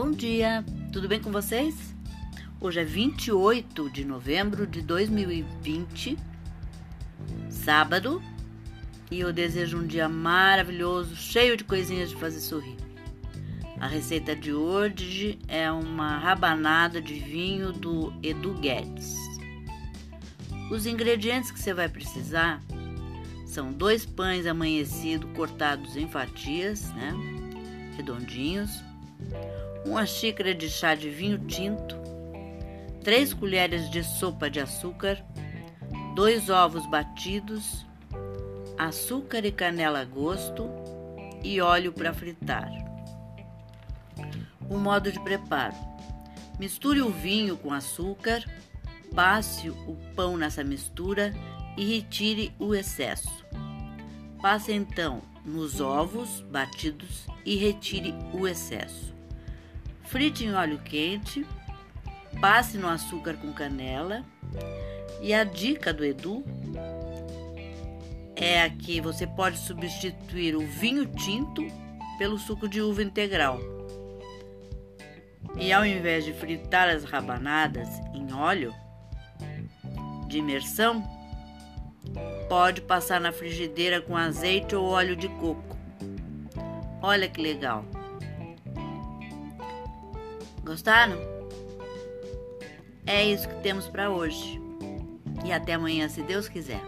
Bom dia, tudo bem com vocês? Hoje é 28 de novembro de 2020, sábado, e eu desejo um dia maravilhoso, cheio de coisinhas de fazer sorrir. A receita de hoje é uma rabanada de vinho do Edu Guedes. Os ingredientes que você vai precisar são dois pães amanhecidos cortados em fatias, né? Redondinhos, uma xícara de chá de vinho tinto, três colheres de sopa de açúcar, dois ovos batidos, açúcar e canela a gosto e óleo para fritar. O modo de preparo: misture o vinho com açúcar, passe o pão nessa mistura e retire o excesso. Passe então nos ovos batidos e retire o excesso. Frite em óleo quente, passe no açúcar com canela. E a dica do Edu é que você pode substituir o vinho tinto pelo suco de uva integral. E ao invés de fritar as rabanadas em óleo de imersão, pode passar na frigideira com azeite ou óleo de coco. Olha que legal! Gostaram? É isso que temos para hoje. E até amanhã, se Deus quiser.